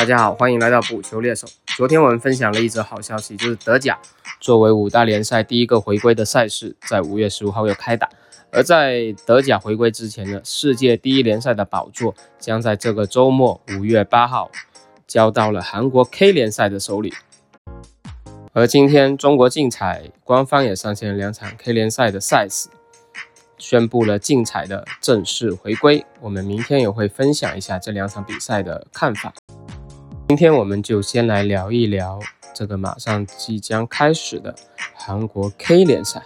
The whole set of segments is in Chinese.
大家好，欢迎来到补球猎手。昨天我们分享了一则好消息，就是德甲作为五大联赛第一个回归的赛事，在五月十五号又开打。而在德甲回归之前呢，世界第一联赛的宝座将在这个周末五月八号交到了韩国 K 联赛的手里。而今天，中国竞彩官方也上线了两场 K 联赛的赛事，宣布了竞彩的正式回归。我们明天也会分享一下这两场比赛的看法。今天我们就先来聊一聊这个马上即将开始的韩国 K 联赛。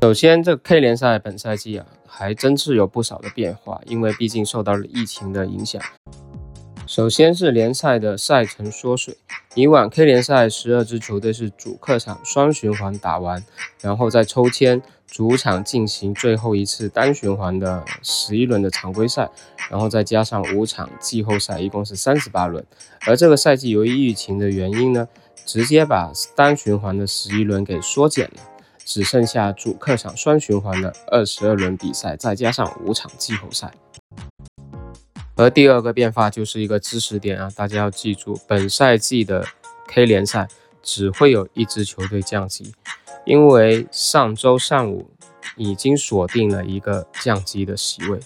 首先，这 K 联赛本赛季啊，还真是有不少的变化，因为毕竟受到了疫情的影响。首先是联赛的赛程缩水，以往 K 联赛十二支球队是主客场双循环打完，然后再抽签主场进行最后一次单循环的十一轮的常规赛，然后再加上五场季后赛，一共是三十八轮。而这个赛季由于疫情的原因呢，直接把单循环的十一轮给缩减了。只剩下主客场双循环的二十二轮比赛，再加上五场季后赛。而第二个变化就是一个知识点啊，大家要记住，本赛季的 K 联赛只会有一支球队降级，因为上周上午已经锁定了一个降级的席位。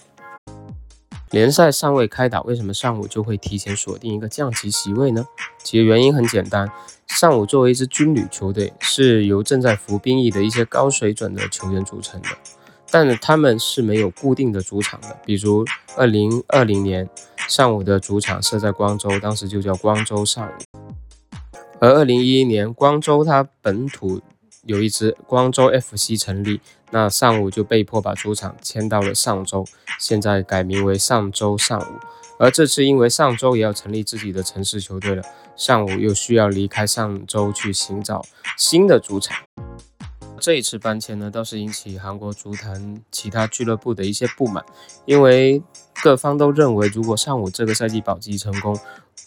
联赛尚未开打，为什么上午就会提前锁定一个降级席位呢？其实原因很简单，上午作为一支军旅球队，是由正在服兵役的一些高水准的球员组成的，但他们是没有固定的主场的。比如二零二零年上午的主场设在光州，当时就叫光州上午。而二零一一年光州它本土有一支光州 FC 成立。那上午就被迫把主场迁到了上周，现在改名为上周上午。而这次因为上周也要成立自己的城市球队了，上午又需要离开上周去寻找新的主场。这一次搬迁呢，倒是引起韩国足坛其他俱乐部的一些不满，因为各方都认为，如果上午这个赛季保级成功，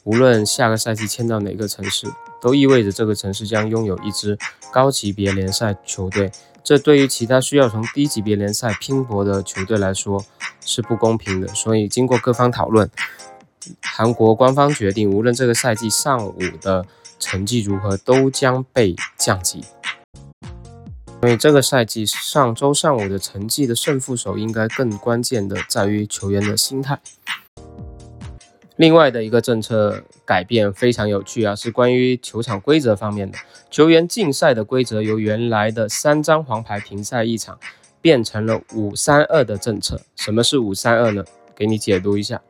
无论下个赛季迁到哪个城市，都意味着这个城市将拥有一支高级别联赛球队。这对于其他需要从低级别联赛拼搏的球队来说是不公平的，所以经过各方讨论，韩国官方决定，无论这个赛季上午的成绩如何，都将被降级。所以这个赛季上周上午的成绩的胜负手，应该更关键的在于球员的心态。另外的一个政策改变非常有趣啊，是关于球场规则方面的。球员竞赛的规则由原来的三张黄牌停赛一场，变成了五三二的政策。什么是五三二呢？给你解读一下：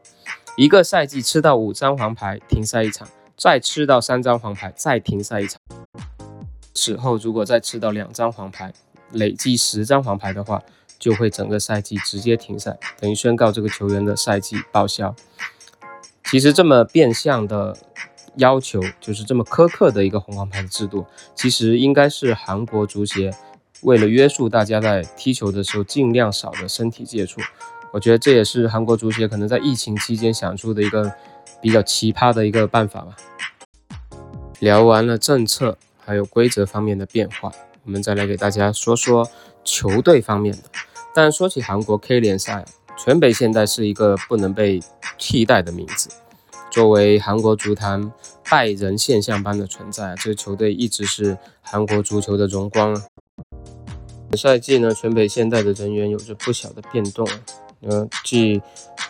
一个赛季吃到五张黄牌停赛一场，再吃到三张黄牌再停赛一场。此后如果再吃到两张黄牌，累计十张黄牌的话，就会整个赛季直接停赛，等于宣告这个球员的赛季报销。其实这么变相的要求，就是这么苛刻的一个红黄牌的制度，其实应该是韩国足协为了约束大家在踢球的时候尽量少的身体接触。我觉得这也是韩国足协可能在疫情期间想出的一个比较奇葩的一个办法吧。聊完了政策还有规则方面的变化，我们再来给大家说说球队方面的。但说起韩国 K 联赛，全北现代是一个不能被替代的名字。作为韩国足坛拜仁现象般的存在，这个球队一直是韩国足球的荣光。本赛季呢，全北现代的人员有着不小的变动。呃，继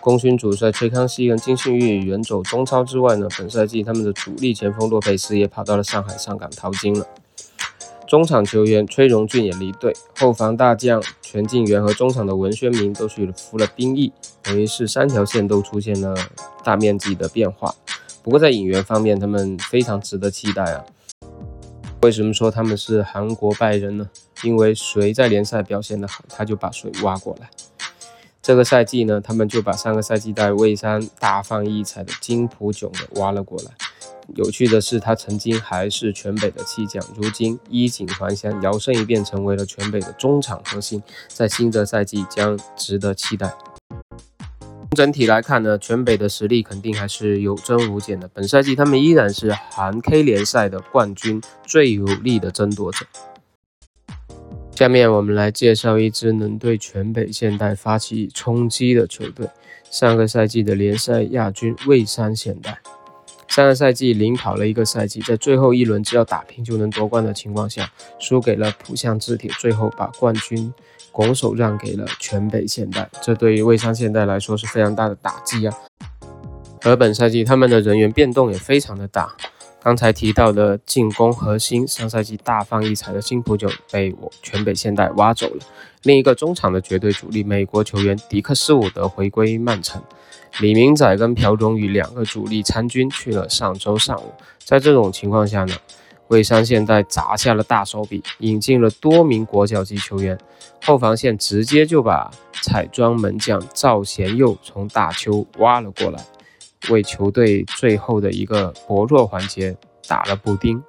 功勋主帅崔康熙跟金信玉远走中超之外呢，本赛季他们的主力前锋洛佩斯也跑到了上海上港淘金了。中场球员崔荣俊也离队，后防大将全晋元和中场的文宣明都去服了兵役，等于是三条线都出现了大面积的变化。不过在引援方面，他们非常值得期待啊！为什么说他们是韩国拜仁呢？因为谁在联赛表现得好，他就把谁挖过来。这个赛季呢，他们就把上个赛季在蔚山大放异彩的金普炯的挖了过来。有趣的是，他曾经还是全北的弃将，如今衣锦还乡，摇身一变成为了全北的中场核心，在新的赛季将值得期待。整体来看呢，全北的实力肯定还是有增无减的。本赛季他们依然是韩 K 联赛的冠军，最有力的争夺者。下面我们来介绍一支能对全北现代发起冲击的球队——上个赛季的联赛亚军蔚山现代。上个赛季领跑了一个赛季，在最后一轮只要打平就能夺冠的情况下，输给了浦项制铁，最后把冠军拱手让给了全北现代，这对于蔚山现代来说是非常大的打击啊。而本赛季他们的人员变动也非常的大，刚才提到的进攻核心，上赛季大放异彩的金普九被我全北现代挖走了，另一个中场的绝对主力美国球员迪克斯伍德回归曼城。李明宰跟朴忠宇两个主力参军去了上周上午，在这种情况下呢，蔚山现代砸下了大手笔，引进了多名国脚级球员，后防线直接就把彩妆门将赵贤佑从大邱挖了过来，为球队最后的一个薄弱环节打了补丁。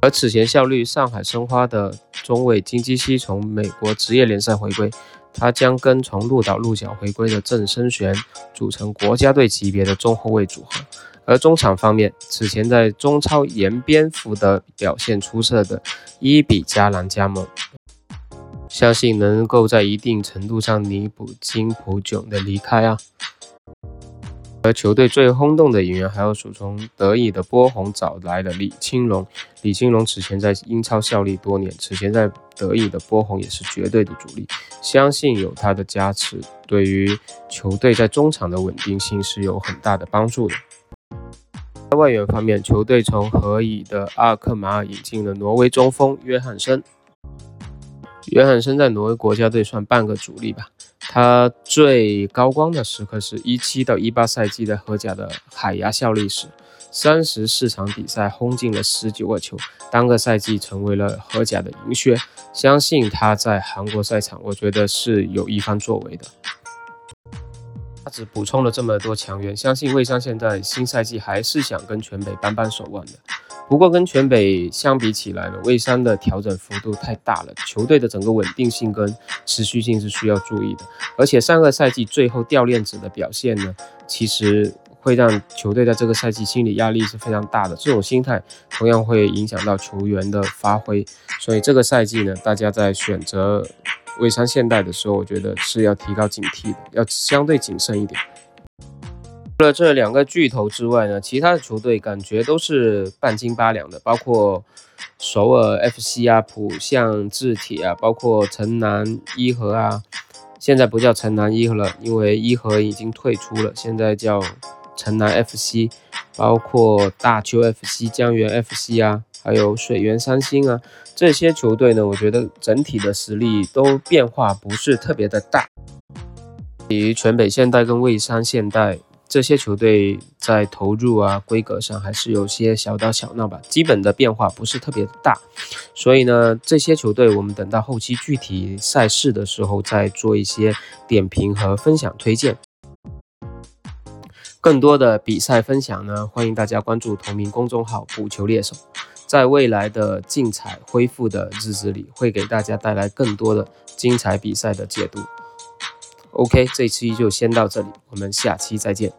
而此前效力上海申花的中卫金基熙从美国职业联赛回归。他将跟从鹿岛鹿角回归的郑生璇组成国家队级别的中后卫组合，而中场方面，此前在中超沿边福德表现出色的伊比加兰加盟，相信能够在一定程度上弥补金普炯的离开啊。而球队最轰动的引援，还要数从德乙的波鸿找来的李青龙。李青龙此前在英超效力多年，此前在德乙的波鸿也是绝对的主力，相信有他的加持，对于球队在中场的稳定性是有很大的帮助的。在外援方面，球队从荷乙的阿克马尔引进了挪威中锋约翰森。约翰森在挪威国家队算半个主力吧。他最高光的时刻是一七到一八赛季的荷甲的海牙效力时，三十四场比赛轰进了十九个球，当个赛季成为了荷甲的银靴。相信他在韩国赛场，我觉得是有一番作为的。他只补充了这么多强援，相信魏商现在新赛季还是想跟全北扳扳手腕的。不过跟全北相比起来呢，蔚山的调整幅度太大了，球队的整个稳定性跟持续性是需要注意的。而且上个赛季最后掉链子的表现呢，其实会让球队在这个赛季心理压力是非常大的。这种心态同样会影响到球员的发挥。所以这个赛季呢，大家在选择蔚山现代的时候，我觉得是要提高警惕的，要相对谨慎一点。除了这两个巨头之外呢，其他的球队感觉都是半斤八两的，包括首尔 FC 啊、浦项制铁啊，包括城南一和啊，现在不叫城南一和了，因为一和已经退出了，现在叫城南 FC，包括大邱 FC、江源 FC 啊，还有水源三星啊，这些球队呢，我觉得整体的实力都变化不是特别的大，比于全北现代跟蔚山现代。这些球队在投入啊规格上还是有些小打小闹吧，基本的变化不是特别大，所以呢，这些球队我们等到后期具体赛事的时候再做一些点评和分享推荐。更多的比赛分享呢，欢迎大家关注同名公众号“补球猎手”，在未来的竞彩恢复的日子里，会给大家带来更多的精彩比赛的解读。OK，这期就先到这里，我们下期再见。